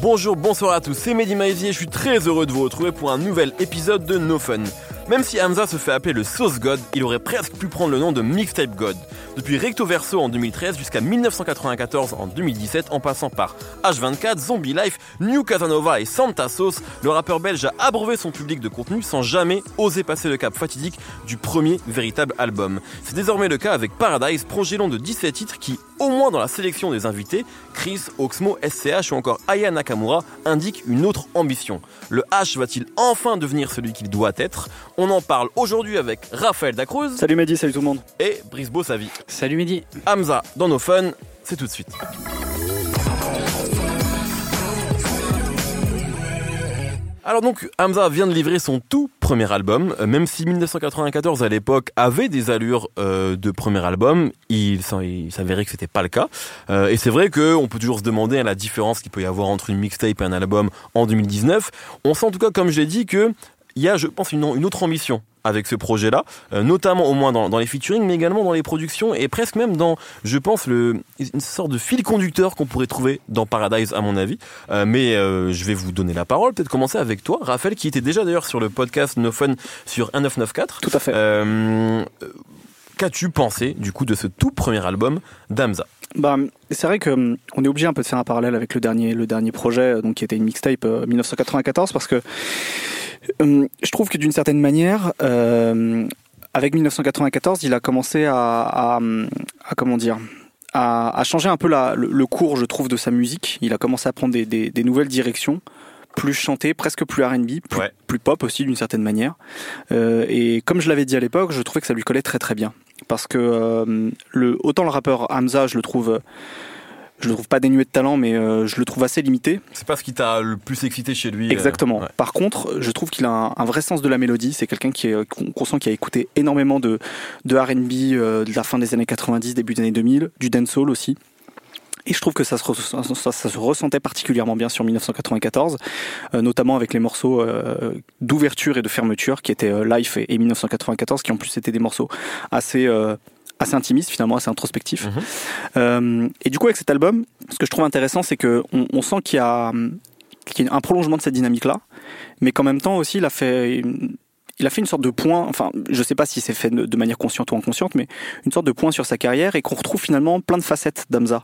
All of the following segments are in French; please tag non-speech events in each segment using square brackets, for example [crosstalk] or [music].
Bonjour, bonsoir à tous, c'est Mehdi Maizier, je suis très heureux de vous retrouver pour un nouvel épisode de No Fun. Même si Hamza se fait appeler le Sauce God, il aurait presque pu prendre le nom de Mixtape God. Depuis Recto Verso en 2013 jusqu'à 1994 en 2017, en passant par H24, Zombie Life, New Casanova et Santa Sauce, le rappeur belge a abreuvé son public de contenu sans jamais oser passer le cap fatidique du premier véritable album. C'est désormais le cas avec Paradise, projet long de 17 titres qui, au moins dans la sélection des invités, Chris, Oxmo, SCH ou encore Aya Nakamura, indiquent une autre ambition. Le H va-t-il enfin devenir celui qu'il doit être? On en parle aujourd'hui avec Raphaël Dacruz. Salut Mehdi, salut tout le monde. Et Brisbo Savi. Salut Mehdi. Hamza dans nos fun, c'est tout de suite. Alors donc Hamza vient de livrer son tout premier album, euh, même si 1994 à l'époque avait des allures euh, de premier album, il, s'avérait que c'était pas le cas. Euh, et c'est vrai qu'on peut toujours se demander la différence qu'il peut y avoir entre une mixtape et un album en 2019. On sent en tout cas, comme je l'ai dit, que il y a, je pense, une, une autre ambition avec ce projet-là, euh, notamment au moins dans, dans, les featuring, mais également dans les productions et presque même dans, je pense, le, une sorte de fil conducteur qu'on pourrait trouver dans Paradise, à mon avis. Euh, mais euh, je vais vous donner la parole, peut-être commencer avec toi, Raphaël, qui était déjà d'ailleurs sur le podcast No Fun sur 1994. Tout à fait. Qu'as-tu pensé du coup de ce tout premier album d'Amza bah, c'est vrai que hum, on est obligé un peu de faire un parallèle avec le dernier, le dernier projet, donc qui était une mixtape 1994, parce que je trouve que d'une certaine manière, euh, avec 1994, il a commencé à, comment dire, à, changer un peu le, cours, je trouve, de sa musique. Il a commencé à prendre des, nouvelles directions plus chanté, presque plus R&B, plus, pop aussi d'une certaine manière. Euh, et comme je l'avais dit à l'époque, je trouvais que ça lui collait très très bien. Parce que euh, le, autant le rappeur Hamza, je le trouve je le trouve pas dénué de talent, mais euh, je le trouve assez limité. C'est pas ce qui t'a le plus excité chez lui. Euh, Exactement. Par contre, je trouve qu'il a un, vrai sens de la mélodie. C'est quelqu'un qui est conscient, qui a écouté énormément de, de R&B euh, de la fin des années 90, début des années 2000, du dancehall aussi. Et je trouve que ça se, ça, se ressentait particulièrement bien sur 1994, notamment avec les morceaux d'ouverture et de fermeture qui étaient Life et, 1994, qui en plus étaient des morceaux assez assez intimiste finalement, assez introspectif. Euh, et du coup avec cet album, ce que je trouve intéressant, c'est que on, sent qu'il y a qu'il y a un prolongement de cette dynamique-là, mais qu'en même temps aussi, il a fait il a fait une sorte de point, enfin, je sais pas si c'est fait de manière consciente ou inconsciente, mais une sorte de point sur sa carrière et qu'on retrouve finalement plein de facettes d'Amza.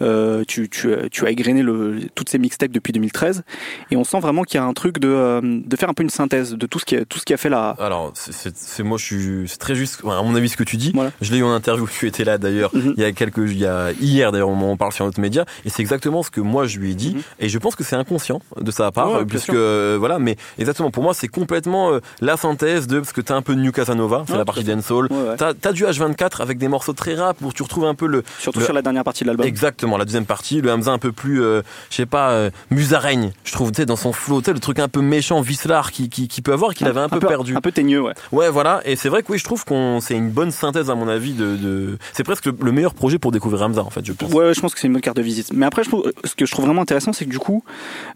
Euh, tu, tu, tu, as égrené le, toutes ces mixtapes depuis 2013 et on sent vraiment qu'il y a un truc de, euh, de faire un peu une synthèse de tout ce qui a, tout ce qui a fait là. Alors, c'est moi, je suis, c'est très juste, à mon avis, ce que tu dis. Je l'ai eu en interview, [laughs] tu étais là d'ailleurs, mhm. il y a quelques, il y a hier d'ailleurs, on parle sur notre média et c'est exactement ce que moi je lui ai dit mhm. et je pense que c'est inconscient de sa part, puisque, euh, voilà, mais exactement, pour moi, c'est complètement euh, la synthèse de parce que t'as un peu de New Casanova, c'est la partie dancehall. Ouais, t'as as du H24 avec des morceaux très rap où tu retrouves un peu le surtout sur la dernière partie de l'album. Exactement, la deuxième partie, le Hamza un peu plus, euh, je sais pas, euh, musaraigne. Je trouve, tu sais, dans son flow, tu sais, le truc un peu méchant, vicelard qui, qui, qui peut avoir, qu'il avait un, peu, perdu. Un peu teigneux, ouais. Ouais, voilà. Et c'est vrai que oui, je trouve qu'on c'est une bonne synthèse à mon avis de, de... c'est presque le, meilleur projet pour découvrir Hamza en fait, je pense. Ouais, je pense que c'est une bonne carte de visite. Mais après, je trouve, ce que je trouve vraiment intéressant, c'est que du coup.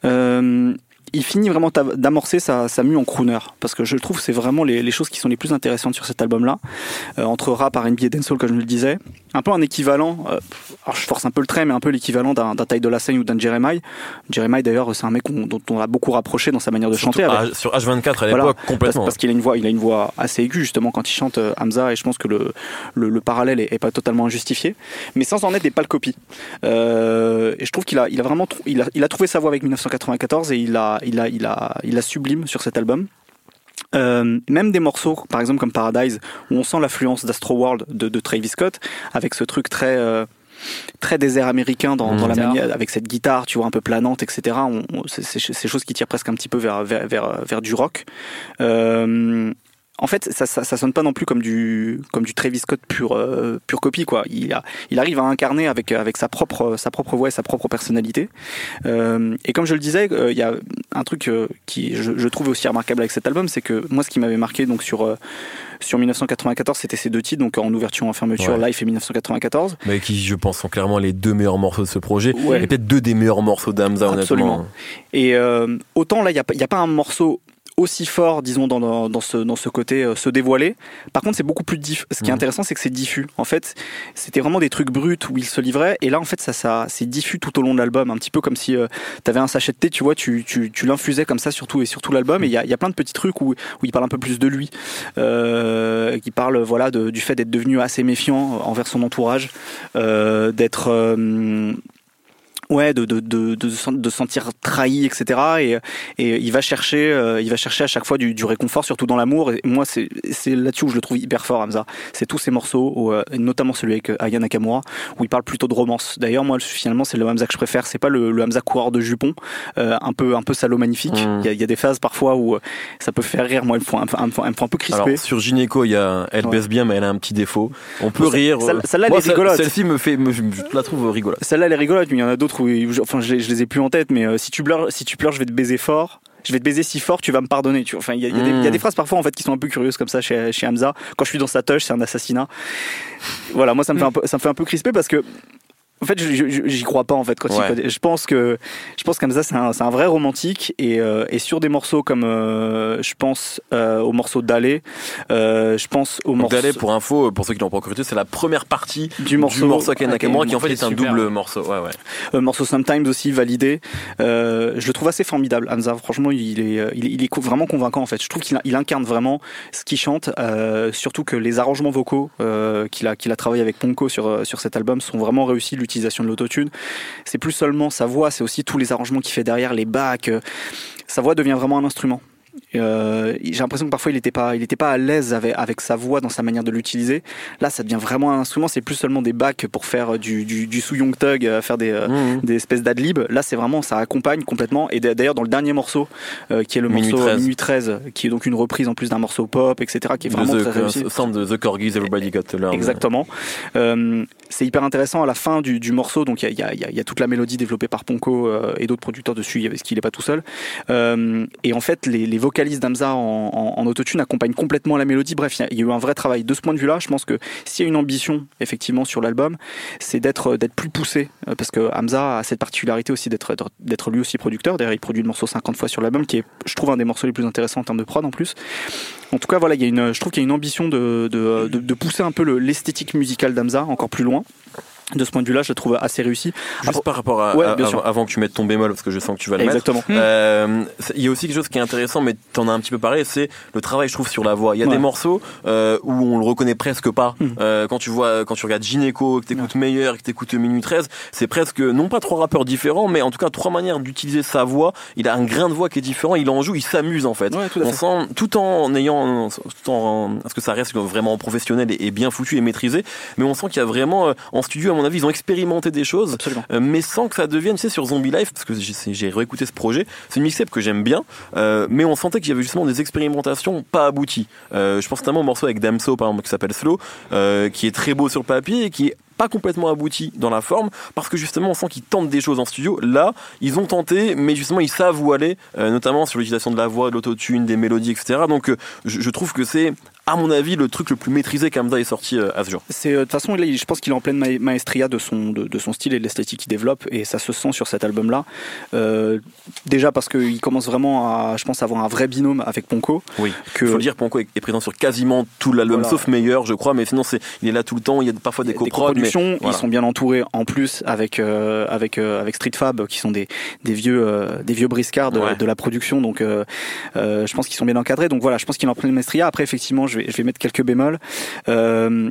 Euh, il finit vraiment d'amorcer sa, sa mue en crooner. Parce que je trouve que c'est vraiment les, les, choses qui sont les plus intéressantes sur cet album là euh, entre rap R&B et dancehall comme je le disais. Un peu un équivalent euh, alors je force un peu le trait mais un peu l'équivalent d'un Ty Dolla Sign ou d'un Jeremiah. Jeremiah d'ailleurs c'est un mec dont on a beaucoup rapproché dans sa manière de chanter sur H24 à l'époque complètement. parce, qu'il a une voix il a une voix assez aiguë justement quand il chante euh, Hamza et je pense que le, le, le parallèle est, est, pas totalement injustifié. Mais sans en être des pâles copies. Euh, et je trouve qu'il a il a vraiment il a, il a trouvé sa voix avec 1994 et il a il a, il a, il a sublime sur cet album. Euh, même des morceaux, par exemple comme Paradise, où on sent l'affluence d'Astro World de, de, Travis Scott, avec ce truc très euh, très désert américain dans, dans la manière, avec cette guitare, tu vois, un peu planante, etc. c'est, c'est, choses qui tirent presque un petit peu vers vers, vers, vers du rock. Euh, en fait, ça, ça, ça, sonne pas non plus comme du comme du Travis Scott pure euh, pure copie quoi. Il a, il arrive à incarner avec avec sa propre sa propre voix et sa propre personnalité. Euh, et comme je le disais, euh, il y a un truc qui je, je, trouve aussi remarquable avec cet album, c'est que moi, ce qui m'avait marqué donc sur sur 1994, c'était ces deux titres, donc en ouverture en fermeture, Life et 1994. Mais qui, je pense, sont clairement les deux meilleurs morceaux de ce projet. Et peut-être deux des meilleurs morceaux d'Amza, honnêtement. Et autant là, il n'y a pas un morceau aussi fort, disons, dans, dans, ce, dans ce côté euh, se dévoiler. Par contre, c'est beaucoup plus diffus. Ce qui est Mhm. intéressant, c'est que c'est diffus. En fait, c'était vraiment des trucs bruts où il se livrait. Et là, en fait, ça, ça, c'est diffus tout au long de l'album. Un petit peu comme si tu avais un sachet de thé, tu vois, tu, tu, tu l'infusais comme ça surtout et sur tout l'album. Et il y a, y a plein de petits trucs où, où il parle un peu plus de lui, euh, qui parle voilà de, du fait d'être devenu assez méfiant envers son entourage, euh, d'être euh, ouais de de de de, de se sentir trahi etc et et il va chercher euh, il va chercher à chaque fois du, du réconfort surtout dans l'amour et moi c'est c'est là-dessus où je le trouve hyper fort Hamza c'est tous ces morceaux où, euh, notamment celui avec euh, Aya Nakamura où il parle plutôt de romance d'ailleurs moi finalement c'est le Hamza que je préfère c'est pas le, le Hamza coureur de jupon euh, un peu un peu salaud magnifique il Mm. y, a, il y a des phases parfois où euh, ça peut faire rire moi elle me un, peu- un, un peu crispé Alors sur Gynéco, il y a elle Ouais. baisse bien, mais elle a un petit défaut. On peut Bon, rire. celle- celle-là, elle est rigolote. Celle-ci me fait, me- je la trouve rigolote. Celle-là, elle est rigolote, mais il y en a d'autres où, enfin, je, les- je les ai plus en tête, mais euh, si tu pleures, si tu pleures, je vais te baiser fort. Je vais te baiser si fort, tu vas me pardonner. Tu vois. Enfin, il y a, y des- il y a Mm. des phrases parfois en fait qui sont un peu curieuses comme ça chez, chez Hamza. Quand je suis dans sa touche, c'est un assassinat. Voilà, moi ça me fait un peu, ça me fait un peu crisper parce que. En fait, je- j'y crois pas en fait. Quand il- Ouais. je pense que je pense qu'Hamza c'est un, un vrai romantique et, euh, et sur des morceaux comme euh, je pense euh, au morceau d'Allé, euh, je pense au morceau d'aller pour info, pour ceux qui l'ont pas encore écouté, c'est la première partie du morceau, du morceau Ken Nakamura qui en fait est un double morceau. Ouais, ouais. Euh, morceau Sometimes aussi validé. Euh, je le trouve assez formidable. Hamza, franchement, il est, euh, il est, il est co- vraiment convaincant en fait. Je trouve qu'il il incarne vraiment ce qu'il chante. euh, surtout que les arrangements vocaux euh, qu'il a, qu'il a travaillé avec Ponko sur, euh, sur cet album sont vraiment réussis. De l'autotune, c'est plus seulement sa voix, c'est aussi tous les arrangements qu'il fait derrière, les bacs. euh, sa voix devient vraiment un instrument. Euh, j'ai l'impression que parfois il n'était pas, il était pas à l'aise avec, avec sa voix dans sa manière de l'utiliser. Là, ça devient vraiment un instrument. C'est plus seulement des bacs pour faire du, du, du sous Young Thug, euh, faire des, euh, Mhm. des espèces d'adlib. Là, c'est vraiment, ça accompagne complètement. Et d'ailleurs, dans le dernier morceau, euh, qui est le Minuit morceau 13. Minuit 13, qui est donc une reprise en plus d'un morceau pop, etc., qui est vraiment The, très réussi. de The Corgis, Everybody Got to Learn. Exactement. Euh, c'est hyper intéressant à la fin du, du morceau. Donc il y a, y, y toute la mélodie développée par Ponko euh, et d'autres producteurs dessus, parce qu'il n'est pas tout seul. Euh, et en fait, les, les vocalistes d'Amza en, en, en autotune accompagnent complètement la mélodie. Bref, il y, a, eu un vrai travail. De ce point de vue-là, je pense que s'il y a une ambition effectivement sur l'album, c'est d'être d'être plus poussé, euh, parce que Hamza a cette particularité aussi d'être lui aussi producteur. D'ailleurs, il produit le morceau 50 fois sur l'album, qui est, je trouve, un des morceaux les plus intéressants en termes de prod en plus. En tout cas, voilà, il y a une, je trouve qu'il y a une ambition de, de, de, pousser un peu le- l'esthétique musicale d'Amza encore plus loin. De ce point de vue-là, je le trouve assez réussi. Juste par rapport à, Ouais, à- bien avant, sûr. avant que tu mettes ton bémol, parce que je sens que tu vas le mettre. Exactement. Euh, c'est- Il y a aussi quelque chose qui est intéressant, mais t'en as un petit peu parlé, c'est le travail, je trouve, sur la voix. Il y a Ouais. des morceaux euh, où on le reconnaît presque pas. Mhm. Euh, quand tu vois, quand tu regardes Gynéco, que t'écoutes Meilleur, que t'écoutes Minuit 13, c'est presque non pas trois rappeurs différents, mais en tout cas trois manières d'utiliser sa voix. Il a un grain de voix qui est différent. Il en joue, il s'amuse en fait. Ouais, tout à on sent tout en ayant, tout en, parce que ça reste vraiment professionnel et, et bien foutu et maîtrisé, mais on sent qu'il y a vraiment euh, en studio, à mon avis, ils ont expérimenté des choses. Euh, mais sans que ça devienne, tu sais, sur Zombie Life, parce que j'ai réécouté ce projet, c'est une mixtape que j'aime bien, euh, mais on sentait qu'il y avait justement des expérimentations pas abouties. Euh, je pense notamment au morceau avec Damso, par exemple, qui s'appelle Slow, qui est très beau sur le papier et qui est pas complètement abouti dans la forme parce que justement on sent qu'ils tentent des choses en studio là ils ont tenté mais justement ils savent où aller euh, notamment sur l'utilisation de la voix de l'autotune des mélodies etc donc euh, je, je trouve que c'est à mon avis le truc le plus maîtrisé qu'Amda est sorti euh, à ce jour C'est euh, de toute façon, là, je pense qu'il est en pleine ma- maestria de son de, de son style et de l'esthétique qu'il développe, et ça se sent sur cet album-là. Euh, déjà parce qu'il commence vraiment à, je pense, avoir un vrai binôme avec Ponko. Oui. Que Il faut le dire, Ponko est présent sur quasiment tout l'album, Voilà. sauf Meilleur, je crois, mais sinon c'est, il est là tout le temps. Il y a parfois des mais coproductions, voilà. ils sont bien entourés en plus avec euh, avec euh, avec Street Fab qui sont des des vieux des vieux briscards de, Ouais. de la production donc je pense qu'ils sont bien encadrés donc voilà je pense qu'il est en pleine maestria après effectivement je vais je vais mettre quelques bémols euh,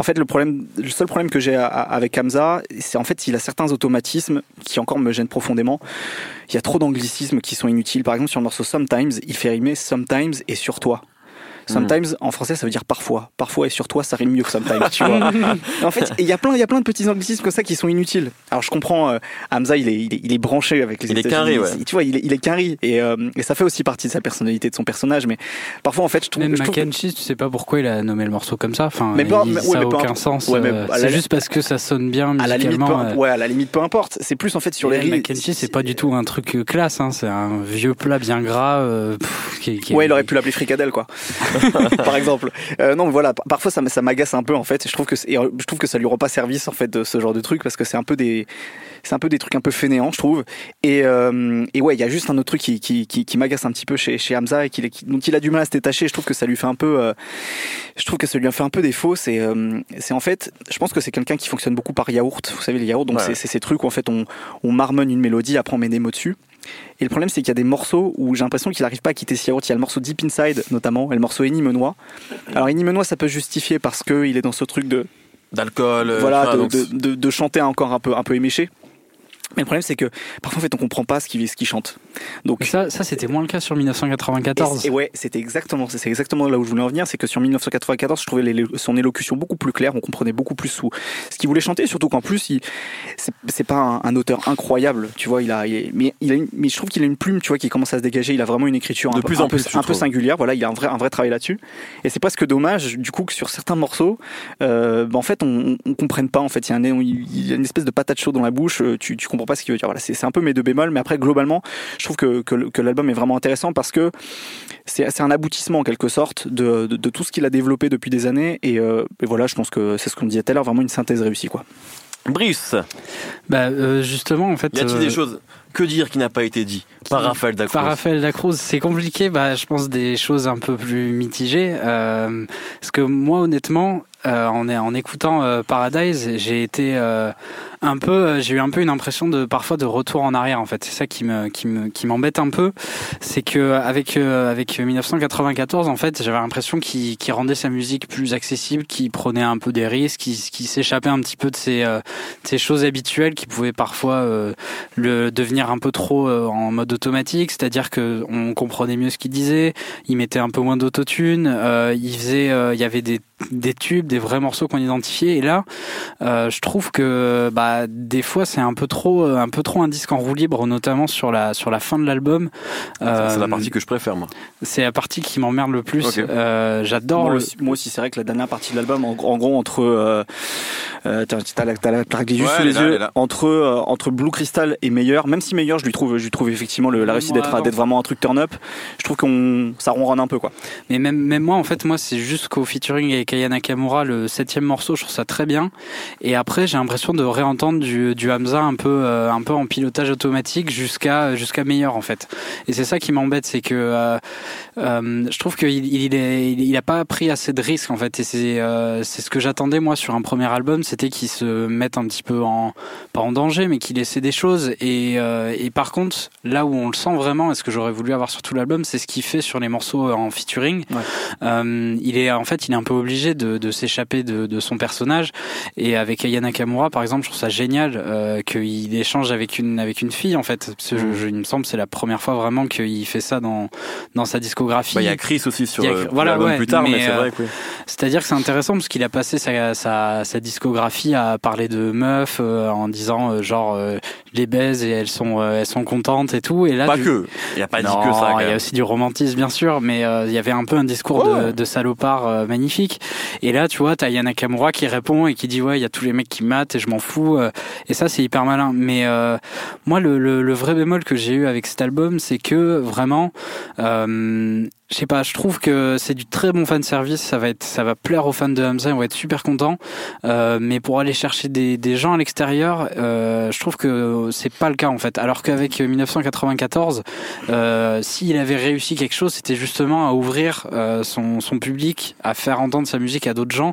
en fait, le problème, le seul problème que j'ai avec Hamza, c'est en fait il a certains automatismes qui encore me gênent profondément. Il y a trop d'anglicismes qui sont inutiles. Par exemple, sur le morceau Sometimes, il fait rimer Sometimes et sur toi. Sometimes en français ça veut dire parfois. Parfois et sur toi ça rime mieux que sometimes, tu vois. [laughs] en fait, il y a plein il y a plein de petits anglicismes comme ça qui sont inutiles. Alors je comprends euh, Hamza, il est, il est il est branché avec les Il est carré, ouais. Tu vois, il est il est carré et, euh, et ça fait aussi partie de sa personnalité de son personnage mais parfois en fait je trouve Même je trouve Mackenzie, tu sais pas pourquoi il a nommé le morceau comme ça. Enfin, Mais pas- il- mais- ouais, ça mais a peu aucun importe. sens. Ouais, euh, la c'est juste parce que ça sonne bien à la limite peu, euh, ouais, à la limite peu importe. C'est plus en fait sur les et rythmes. Mackenzie, c'est pas du tout un truc classe. Hein. C'est un vieux plat bien gras. euh, pff, qui, qui- Ouais, il aurait pu l'appeler fricadelle quoi. [laughs] [laughs] par exemple. Euh, non, voilà, par- parfois ça, ça m'agace un peu en fait. Je trouve que euh, je trouve que ça lui rend pas service en fait de ce genre de truc parce que c'est un peu des c'est un peu des trucs un peu fainéants, je trouve. Et, euh, et ouais, il y a juste un autre truc qui, qui, qui, qui m'agace un petit peu chez, chez Hamza et qui- dont il a du mal à se détacher. Je trouve que ça lui fait un peu, euh, je trouve que ça lui a fait un peu défaut. C'est, euh, c'est en fait, je pense que c'est quelqu'un qui fonctionne beaucoup par yaourt. Vous savez les yaourts, donc Ouais. c'est ces trucs où en fait on, on marmonne une mélodie, après on met des mots dessus. Et le problème, c'est qu'il y a des morceaux où j'ai l'impression qu'il n'arrive pas à quitter ce yaourt. Il y a le morceau Deep Inside, notamment, et le morceau Enimenois. Alors, Enimenois, ça peut justifier parce qu'il est dans ce truc de, D'alcool. euh, voilà, de chanter encore un peu, un peu éméché. Mais le problème, c'est que parfois, en fait, on comprend pas ce qu'il ce qu'il chante. Donc, Mais ça, ça c'était moins le cas sur et, 1994. et ouais, c'était exactement, c'est exactement là où je voulais en venir, c'est que sur 1994, je trouvais les- son élocution beaucoup plus claire, on comprenait beaucoup plus sous ce qu'il voulait chanter, surtout qu'en plus, il, c'est, c'est pas un, un auteur incroyable, tu vois, il a, il mais, il a une- mais je trouve qu'il a une plume, tu vois, qui commence à se dégager, il a vraiment une écriture De un, peu- plus un en peu, plus, un peu singulière, voilà, il a un vrai, un vrai travail là-dessus, et c'est presque dommage, du coup, que sur certains morceaux, euh, bah, en fait, on, on, on comprenne pas, en fait, il y, a un- il y a une espèce de patate chaude dans la bouche, euh, tu, tu comprends pas ce qu'il veut dire, voilà, c'est, c'est un peu mes deux bémols, mais après, globalement, je trouve que, que, l'album est vraiment intéressant parce que c'est c'est un aboutissement en quelque sorte de, de, de tout ce qu'il a développé depuis des années et, euh, et voilà je pense que c'est ce qu'on disait tout à l'heure vraiment une synthèse réussie quoi Brice, Bah, euh, justement, en fait. y a-t-il euh, des choses Que dire qui n'a pas été dit par Raphaël Dacruz Par Raphaël Dacruz, c'est compliqué. Bah, je pense des choses un peu plus mitigées. Euh, parce que moi, honnêtement, euh, en, en écoutant euh, Paradise, j'ai été euh, un peu, euh, j'ai eu un peu une impression de parfois de retour en arrière. En fait, c'est ça qui me, qui me, qui m'embête un peu, c'est que avec euh, avec 1994, en fait, j'avais l'impression qu'il qu'il rendait sa musique plus accessible, qu'il prenait un peu des risques, qu'il s'échappait un petit peu de ces, euh, de ces choses habituelles qui pouvaient parfois euh, le devenir un peu trop euh, en mode automatique, c'est-à-dire que on comprenait mieux ce qu'il disait, il mettait un peu moins d'autotune, euh, il faisait, euh, il y avait des des tubes, des vrais morceaux qu'on identifiait. Et là, euh, je trouve que bah des fois c'est un peu trop, euh, un peu trop un disque en roue libre, notamment sur la sur la fin de l'album. Ça, C'est la Euh, partie que je préfère, moi. c'est la partie qui m'emmerde le plus. Euh, J'adore moi, le. aussi, moi aussi, c'est vrai que la dernière partie de l'album en, en gros entre t'as la, t'as la plaque juste Ouais, sous les là, yeux entre euh, entre Blue Crystal et Meilleur même si Meilleur je lui trouve je lui trouve effectivement le, la réussite d'être d'être vraiment un truc turn up je trouve qu'on ça ronronne un peu quoi Mais même, même moi, en fait, moi, c'est juste qu'au featuring avec Aya Nakamura, le septième morceau, je trouve ça très bien. Et après, j'ai l'impression de réentendre du, du Hamza un peu, euh, un peu en pilotage automatique jusqu'à, jusqu'à meilleur, en fait. Et c'est ça qui m'embête, c'est que euh, euh, je trouve qu'il il, est, il, il a pas pris assez de risques, en fait. Et c'est, c'est ce que j'attendais moi sur un premier album, c'était qu'il se mette un petit peu en, pas en danger, mais qu'il essaie des choses. Et, et par contre, là où on le sent vraiment, et ce que j'aurais voulu avoir sur tout l'album, c'est ce qu'il fait sur les morceaux en featuring. Il est en fait, il est un peu obligé de, de s'échapper de, de son personnage. Et avec Aya Nakamura, par exemple, je trouve ça génial euh, qu'il échange avec une avec une fille en fait. Parce que je- je- il me semble c'est la première fois vraiment qu'il fait ça dans dans sa discographie. Bah, Il y a Chris aussi sur y a- euh, voilà, ouais, plus tard, mais, mais, c'est euh, vrai que oui. C'est-à-dire que c'est intéressant parce qu'il a passé sa, sa, sa discographie à parler de meufs en disant genre je les baise et elles sont elles sont contentes et tout. Et là, Pas du- que. Il n'y a pas non, dit que ça. il y a aussi du romantisme bien sûr, mais il y avait un peu un discours de, salopard magnifique. Et là, tu vois, t'as Yana Nakamura qui répond et qui dit ouais, il y a tous les mecs qui matent et je m'en fous. euh, et ça, c'est hyper malin. Mais euh, moi, le, le, le vrai bémol que j'ai eu avec cet album, c'est que vraiment, euh, je sais pas, je trouve que c'est du très bon fan service. Ça va être, ça va plaire aux fans de Hamza, on va être super contents. Euh, mais pour aller chercher des, des gens à l'extérieur, euh, je trouve que c'est pas le cas en fait. Alors qu'avec 1994, euh, s'il avait réussi quelque chose, c'était justement à ouvrir euh, son, son public, à faire entendre sa musique à d'autres gens.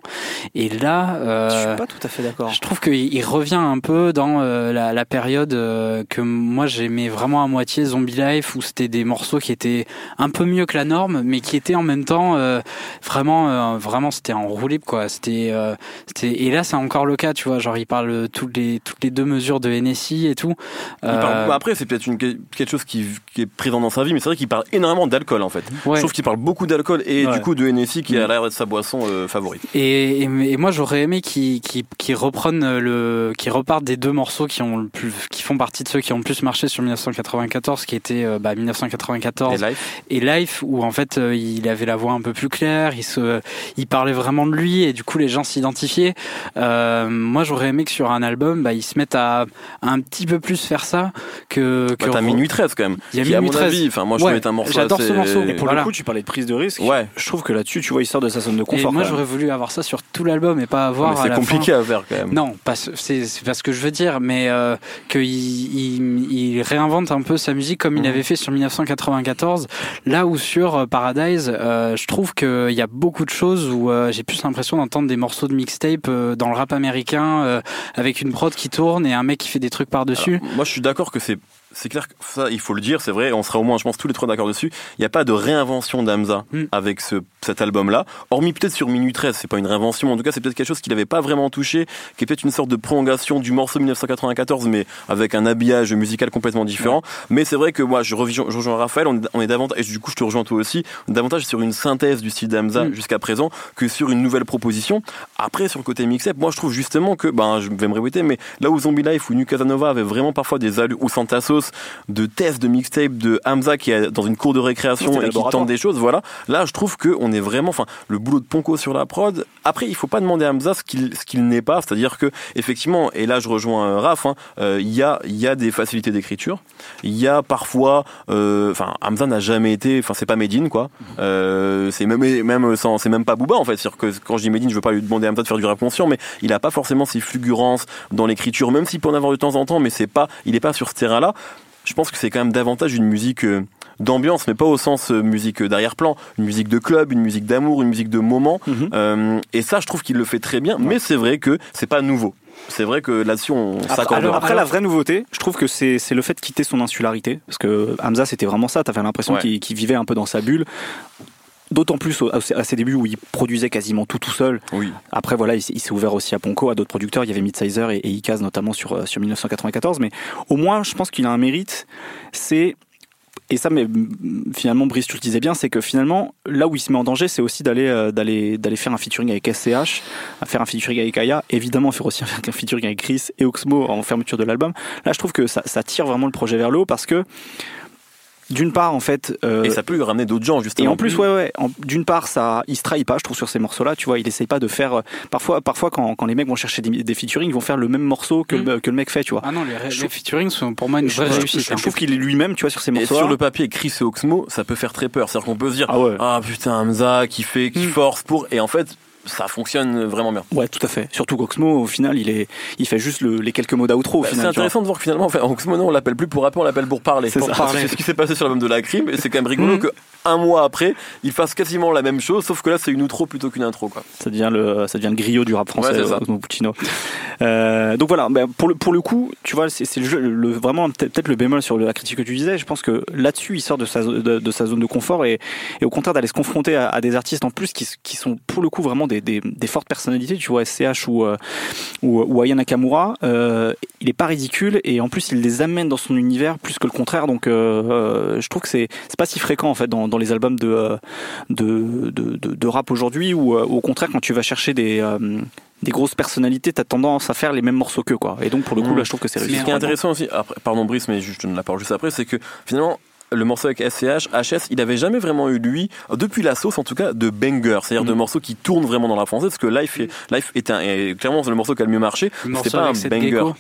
Et là, euh, je suis pas tout à fait d'accord je trouve qu'il il revient un peu dans euh, la, la période euh, que moi j'aimais vraiment à moitié Zombie Life où c'était des morceaux qui étaient un peu mieux que la norme mais qui étaient en même temps euh, vraiment euh, vraiment c'était en roue libre quoi c'était euh, c'était et là c'est encore le cas tu vois genre il parle toutes les toutes les deux mesures de NSI et tout parle Après, c'est peut-être une- quelque chose qui, qui est présent dans sa vie, mais c'est vrai qu'il parle énormément d'alcool en fait. ouais. Je trouve qu'il parle beaucoup d'alcool et Ouais. du coup de NSI qui a l'air d'être sa boisson euh, favorite. Et, et, et moi j'aurais aimé qu'ils reprennent le, qu'ils repartent des deux morceaux qui ont le plus, qui font partie de ceux qui ont le plus marché sur 1994, qui était euh, bah, 1994 Et Life où en fait euh, il avait la voix un peu plus claire, il se, il parlait vraiment de lui et du coup les gens s'identifiaient. Euh, euh, moi j'aurais aimé que sur un album, bah, ils se mettent à, un petit peu plus faire ça que. que bah, t'as minuit 13 quand même. Il y a minuit 13. enfin moi je ouais, un morceau. J'adore ce morceau. Et pour le coup, tu parlais de prise de risque. Ouais. Je trouve que là-dessus, tu vois, il sort de sa zone de confort. Et moi j'aurais voulu avoir ça sur tout l'album et pas avoir. C'est compliqué à faire quand même. Non, c'est pas ce que je veux dire, mais euh, qu'il il, il, réinvente un peu sa musique comme il mhm. avait fait sur 1994. Là où sur euh, Paradise, euh, je trouve qu'il y a beaucoup de choses où euh, j'ai plus l'impression d'entendre des morceaux de mixtape dans le rap américain avec une prod qui tourne et un mec qui fait des trucs par-dessus. Moi, je suis d'accord que c'est c'est clair que ça, il faut le dire, c'est vrai, on sera au moins, je pense, tous les trois d'accord dessus. Il n'y a pas de réinvention d'Amza hmm. avec ce, cet album-là. Hormis peut-être sur Minuit 13, c'est pas une réinvention, en tout cas, c'est peut-être quelque chose qu'il n'avait pas vraiment touché, qui est peut-être une sorte de prolongation du morceau 1994, mais avec un habillage musical complètement différent. Mais c'est vrai que moi, je rejoins, je rejoins Raphaël, on est, davantage, et du coup, je te rejoins toi aussi, davantage sur une synthèse du style d'Amza hmm. jusqu'à présent que sur une nouvelle proposition. Après, sur le côté mix-up, moi, je trouve justement que, ben, je vais me répéter, mais là où Zombie Life ou New Casanova avait vraiment parfois des allures, ou Santa De test de mixtape de Hamza qui est dans une cour de récréation et qui tente des choses. Voilà. Là, je trouve que on est vraiment, enfin, le boulot de Ponko sur la prod. Après, il faut pas demander à Hamza ce qu'il ce qu'il n'est pas. C'est-à-dire que effectivement, et là, je rejoins euh, Raph. Hein, euh, il y a il y a des facilités d'écriture. Il y a parfois, euh, enfin, Hamza n'a jamais été, enfin, c'est pas Medine quoi. c'est même même sans, c'est même pas Booba en fait. C'est-à-dire que quand je dis Medine, je veux pas lui demander à Hamza de faire du rap conscient, mais il a pas forcément ses fulgurances dans l'écriture, même s'il peut en avoir de temps en temps, mais c'est pas, il est pas sur ce terrain-là je pense que c'est quand même davantage une musique euh, d'ambiance, mais pas au sens euh, musique d'arrière-plan, une musique de club, une musique d'amour, une musique de moment. Mhm. Euh, et ça, je trouve qu'il le fait très bien. Mais c'est vrai que c'est pas nouveau. C'est vrai que là-dessus, on s'accorde. Après, la vraie nouveauté, je trouve que c'est le fait de quitter son insularité. Parce que Hamza, c'était vraiment ça. T'avais l'impression qu'il vivait un peu dans sa bulle. D'autant plus à ses débuts où il produisait quasiment tout tout seul. Oui. Après voilà, il, s'est ouvert aussi à Ponko, à d'autres producteurs. Il y avait Midsizer et, et Ikaz notamment sur euh, sur 1994. Mais au moins, je pense qu'il a un mérite. C'est et ça, mais finalement, Brice, tu le disais bien, c'est que finalement, là où il se met en danger, c'est aussi d'aller euh, d'aller d'aller faire un featuring avec SCH, à faire un featuring avec Aya, évidemment faire aussi un featuring avec Chris et Oxmo en fermeture de l'album. Là, je trouve que ça, ça tire vraiment le projet vers le haut parce que d'une part en fait euh, et ça peut lui ramener d'autres gens justement et en plus ouais ouais d'une part ça il se trahit pas je trouve sur ces morceaux là tu vois il essaye pas de faire euh, parfois parfois quand, quand les mecs vont chercher des, des featuring ils vont faire le même morceau que, le, mm. que le mec fait tu vois ah non les, les featuring sont pour moi une vraie réussite je, hein. trouve qu'il est lui-même tu vois sur ces morceaux et sur le papier Chris et Oxmo ça peut faire très peur c'est à dire qu'on peut se dire ah, ouais. ah putain Hamza qui fait qui mm. force pour et en fait ça fonctionne vraiment bien. Ouais, tout à fait. Surtout qu'Oxmo, au final, il est, il fait juste le, les quelques mots d'outro. Bah, c'est intéressant de voir que finalement, enfin, Oxmo, non, on l'appelle plus pour rapper, on l'appelle pour parler. C'est ce qui s'est passé sur l'album de la crime, et c'est quand même rigolo mhm. que un mois après, il fasse quasiment la même chose, sauf que là, c'est une outro plutôt qu'une intro, quoi. Ça devient le, ça devient le griot du rap français, ouais, Oxmo Puccino. Euh, donc voilà, ben, pour le, pour le coup, tu vois, c'est le, le, vraiment peut-être le bémol sur la critique que tu disais. Je pense que là-dessus, il sort de sa, de, sa zone de confort et, et au contraire d'aller se confronter à, à, des artistes en plus qui, qui sont pour le coup vraiment des, des, des fortes personnalité, tu vois, SCH ou, euh, ou, ou Aya Nakamura, euh, il est pas ridicule et en plus il les amène dans son univers plus que le contraire. Donc euh, je trouve que c'est pas si fréquent en fait dans, dans les albums de, de, de, de, rap aujourd'hui ou au contraire quand tu vas chercher des des grosses personnalités, t'as tendance à faire les mêmes morceaux qu'eux, quoi. Et donc, pour le coup, là, je trouve que c'est réussi. Ce qui est intéressant aussi, après, pardon Brice, mais je te donne la parole juste après, c'est que finalement, le morceau avec SCH, HS, il avait jamais vraiment eu lui, depuis la sauce en tout cas, de banger, c'est-à-dire de mm. morceaux qui tournent vraiment dans la française, parce que Life, est, Life est, un, est clairement le morceau qui a le mieux marché, c'était pas un banger.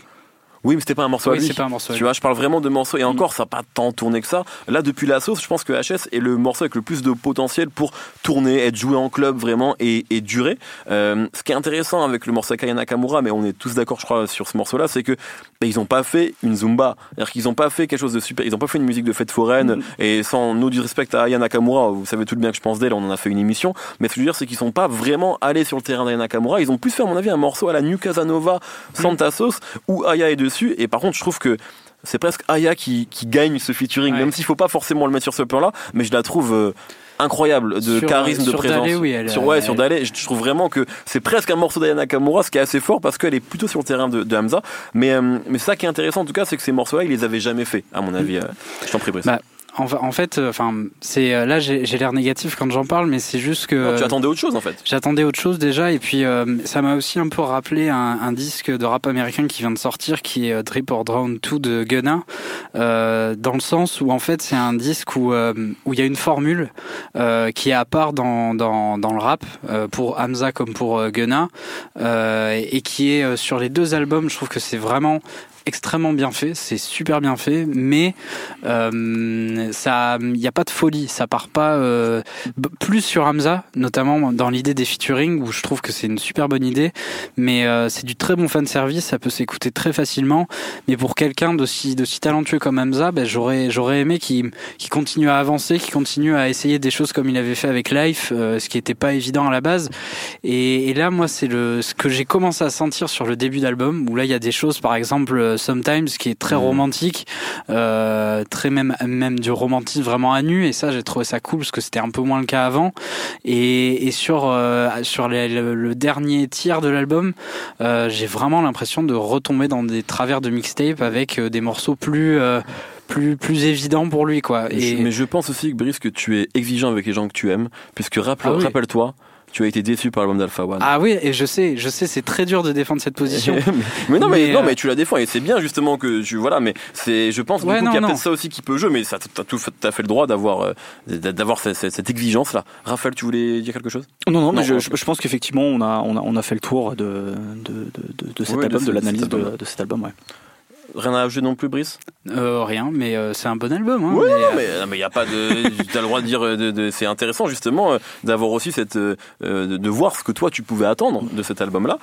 Oui, mais c'était pas un morceau oui, à lui. Pas un morceau tu vois, je parle vraiment de morceaux. Et mm. encore, ça n'a pas tant tourné que ça. Là, depuis la sauce, je pense que HS est le morceau avec le plus de potentiel pour tourner, être joué en club vraiment et, et durer. Euh, ce qui est intéressant avec le morceau Kaya Nakamura, mais on est tous d'accord, je crois, sur ce morceau-là, c'est que bah, ils ont pas fait une zumba. C'est-à-dire qu'ils ont pas fait quelque chose de super. Ils ont pas fait une musique de fête foraine. Mm. Et sans nous du respect à Aya Nakamura, vous savez tout le bien que je pense d'elle, on en a fait une émission. Mais ce que je veux dire, c'est qu'ils sont pas vraiment allés sur le terrain d'Aya Nakamura. Ils ont plus fait, à mon avis, un morceau à la New Casanova, Santa Sauce, où Aya est dessus. Et par contre, je trouve que c'est presque Aya qui, qui, gagne ce featuring, même s'il faut pas forcément le mettre sur ce plan-là, mais je la trouve euh, incroyable de charisme, de présence. sur ouais, sur Dalé, je trouve vraiment que c'est presque un morceau d'Aya Nakamura, ce qui est assez fort parce qu'elle est plutôt sur le terrain de, de Hamza. Mais euh, mais ça qui est intéressant en tout cas, c'est que ces morceaux-là, il les avait jamais fait, à mon avis. Euh, je t'en prie, Brice. Bah, en, en fait, euh, enfin, c'est euh, là j'ai l'air négatif quand j'en parle, mais c'est juste que Non, tu attendais autre chose en fait. J'attendais autre chose déjà et puis euh, ça m'a aussi un peu rappelé un, un disque de rap américain qui vient de sortir qui est euh, Drip or Drown 2 de Gunna euh, dans le sens où en fait c'est un disque où euh, où il y a une formule euh, qui est à part dans dans, dans le rap euh, pour Hamza comme pour Gunna euh, et qui est euh, sur les deux albums je trouve que c'est vraiment extrêmement bien fait, c'est super bien fait, mais euh, ça, il n'y a pas de folie, ça part pas euh, plus sur Hamza, notamment dans l'idée des featuring où je trouve que c'est une super bonne idée, mais euh, c'est du très bon fan service, ça peut s'écouter très facilement, mais pour quelqu'un d'aussi talentueux comme Hamza, ben, j'aurais j'aurais aimé qu'il qu'il continue à avancer, qu'il continue à essayer des choses comme il avait fait avec Life, euh, ce qui n'était pas évident à la base, et, et là moi c'est le ce que j'ai commencé à sentir sur le début d'album où là il y a des choses par exemple euh, Sometimes qui est très Mhm. romantique, euh, très même même du romantisme vraiment à nu et ça j'ai trouvé ça cool parce que c'était un peu moins le cas avant et, et sur euh, sur les- le, le dernier tiers de l'album euh, j'ai vraiment l'impression de retomber dans des travers de mixtape avec des morceaux plus plus plus évidents pour lui quoi Et mais je pense aussi, Brice, que tu es exigeant avec les gens que tu aimes, puisque rappel- Ah oui. rappelle-toi, tu as été déçu par l'album d'Alpha One. ah oui et je sais je sais c'est très dur de défendre cette position [laughs] mais, non, mais, Mais, non, euh, mais tu la défends et c'est bien justement que tu voilà, mais c'est, je pense du Ouais, coup non, qu'il y a peut-être ça aussi qui peut jouer, mais ça, t'as tout, t'as fait le droit d'avoir, euh, d'avoir cette, cette- cette exigence là. Raphaël, tu voulais dire quelque chose? Non, non, mais Non, je, ok. je- je pense qu'effectivement, on a, on, a, on a fait le tour de, de, de, de, de cet Oui, album, de, de l'analyse cet de, album. de cet album. Ouais. Rien à ajouter non plus, Brice Euh, rien mais euh, c'est un bon album hein, Ouais, mais, euh, il y a pas de, [laughs] t'as le droit de dire, de, de- c'est intéressant justement euh, d'avoir aussi cette, de, de voir ce que toi tu pouvais attendre de cet album-là.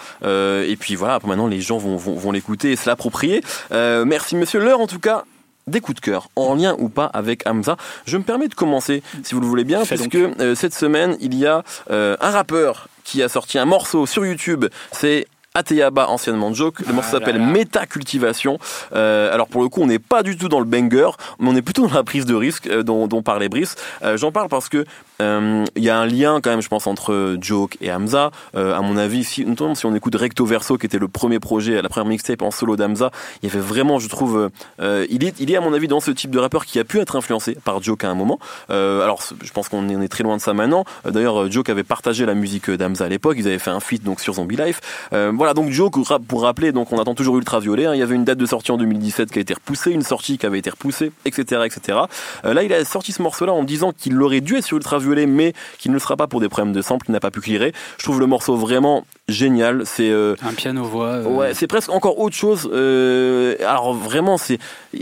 Et puis voilà, maintenant les gens vont, vont, vont l'écouter et se l'approprier. Merci Monsieur L'heure en tout cas. Des coups de cœur, en lien ou pas avec Hamza. Je me permets de commencer, si vous le voulez bien, Fais donc. euh, cette semaine, il y a euh, un rappeur qui a sorti un morceau sur YouTube. C'est Ateyaba, anciennement Joke. Le morceau Ah là s'appelle. Métacultivation. Euh, alors pour le coup, on n'est pas du tout dans le banger, mais on est plutôt dans la prise de risque euh, dont, dont parlait Brice. Euh, J'en parle parce que euh, il y a un lien quand même, je pense, entre Joke et Hamza. Euh, à mon avis, si, notamment si on écoute Recto Verso, qui était le premier projet, la première mixtape en solo d'Hamza, il y avait vraiment, je trouve, euh, il est, il est à mon avis dans ce type de rappeur qui a pu être influencé par Joke à un moment. Euh, alors, je pense qu'on est, très loin de ça maintenant. Euh, D'ailleurs, euh, Joke avait partagé la musique d'Hamza à l'époque. Ils avaient fait un feat donc sur Zombie Life. Euh, voilà, donc Joke, ra- pour rappeler, donc on attend toujours Ultraviolet. hein. Il y avait une date de sortie en 2017 qui a été repoussée, une sortie qui avait été repoussée, etc., etc. Euh, là, il a sorti ce morceau-là en disant qu'il aurait dû être sur Ultraviolet, mais qu'il ne le sera pas pour des problèmes de sample, qu'il n'a pas pu clearer. Je trouve le morceau vraiment génial. C'est euh, un piano voix euh, Ouais, c'est presque encore autre chose. Euh, alors vraiment, c'est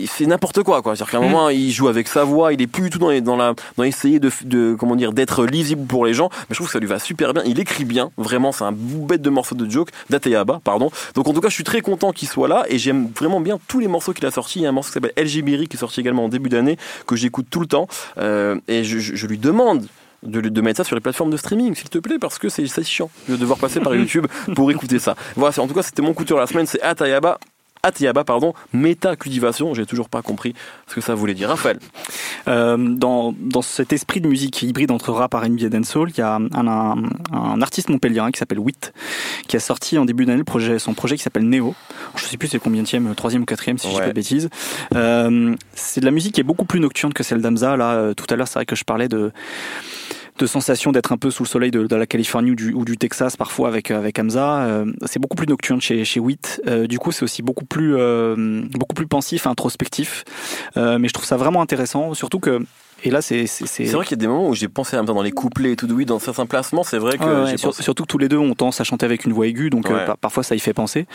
c'est n'importe quoi, quoi. C'est-à-dire qu'à un Mm. moment, il joue avec sa voix, il est plus du tout dans les, dans la dans essayer de, de comment dire d'être lisible pour les gens. Mais je trouve que ça lui va super bien. Il écrit bien, vraiment. C'est un bête de morceau de joke d'Ateyaba, pardon. Donc en tout cas, je suis très content qu'il soit là et j'aime vraiment bien tous les morceaux qu'il a sortis. Il y a un morceau qui s'appelle LGBiri qui est sorti également en début d'année que j'écoute tout le temps Euh, et je, je- je lui demande de, de mettre ça sur les plateformes de streaming, s'il te plaît, parce que c'est chiant de devoir passer par [laughs] YouTube pour écouter ça. Voilà, c'est- en tout cas, c'était mon coup de la semaine, c'est Atayaba. Atayaba, pardon, métacultivation, j'ai toujours pas compris ce que ça voulait dire. Raphaël, Euh, dans, dans cet esprit de musique hybride entre rap, R&B et dancehall, il y a un, un, un artiste montpellierin qui s'appelle Witt, qui a sorti en début d'année projet, son projet qui s'appelle Neo. Je sais plus c'est combien tième, troisième ou quatrième si je dis pas de bêtises. Euh, c'est de la musique qui est beaucoup plus nocturne que celle d'Amza. Là, euh, tout à l'heure, c'est vrai que je parlais de de sensation d'être un peu sous le soleil de, la Californie ou du, Texas parfois avec avec Hamza. Euh, c'est beaucoup plus nocturne chez chez Witt. Euh, du coup, c'est aussi beaucoup plus euh, beaucoup plus pensif, introspectif. Euh, mais je trouve ça vraiment intéressant, surtout que et là c'est c'est c'est- c'est vrai qu'il y a des moments où j'ai pensé à même dans les couplets et tout, oui, dans certains placements, c'est vrai que Ouais, ouais, j'ai sur- pensé. surtout que tous les deux on tendance à chanter avec une voix aiguë, donc euh, par- parfois ça y fait penser.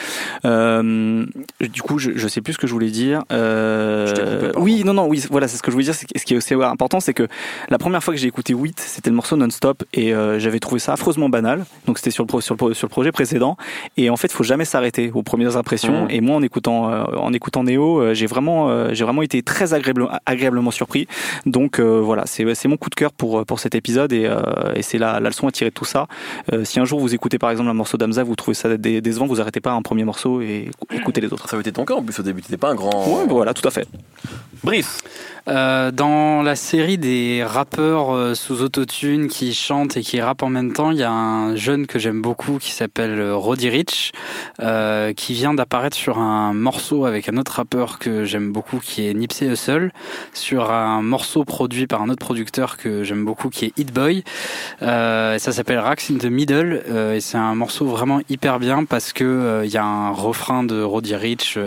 Euh, du coup, je, je sais plus ce que je voulais dire. Euh, Je coupé, oui, non, non, oui, voilà, c'est ce que je voulais dire. Ce qui est aussi ouais, important, c'est que la première fois que j'ai écouté Wheat, c'était le morceau non-stop et euh, j'avais trouvé ça affreusement banal. Donc c'était sur le pro- sur le pro- sur le projet précédent. Et en fait, faut jamais s'arrêter aux premières impressions. Mhm. Et moi, en écoutant euh, en écoutant Neo, j'ai vraiment euh, j'ai vraiment été très agréable, agréablement surpris. Donc Donc voilà, c'est mon coup de cœur pour, pour cet épisode et, et c'est la, la, leçon à tirer de tout ça. si un jour vous écoutez par exemple un morceau d'Amza, vous trouvez ça décevant, vous arrêtez pas un premier morceau et écoutez les autres. Ça avait été ton cas en plus au début, t'étais pas un grand. Ouais, voilà, tout à fait. Brice. Euh, dans la série des rappeurs euh, sous autotune qui chantent et qui rappent en même temps, il y a un jeune que j'aime beaucoup qui s'appelle euh, Roddy Rich, euh, qui vient d'apparaître sur un morceau avec un autre rappeur que j'aime beaucoup qui est Nipsey Hussle, sur un morceau produit par un autre producteur que j'aime beaucoup qui est Hit Boy. Euh, ça s'appelle Racks in the Middle et c'est un morceau vraiment hyper bien parce que il y a un refrain de Roddy Rich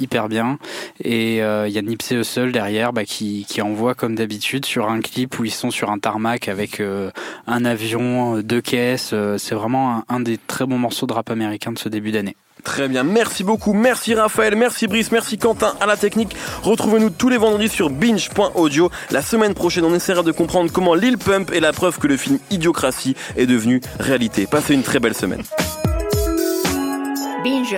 hyper bien et il y a Nipsey Hussle derrière bah, qui envoie comme d'habitude sur un clip où ils sont sur un tarmac avec euh, un avion, euh, deux caisses. Euh, c'est vraiment un, des très bons morceaux de rap américain de ce début d'année. Très bien, merci beaucoup, merci Raphaël, merci Brice, merci Quentin à la technique. Retrouvez-nous tous les vendredis sur binge.audio. La semaine prochaine, on essaiera de comprendre comment Lil Pump est la preuve que le film Idiocratie est devenu réalité. Passez une très belle semaine. Binge.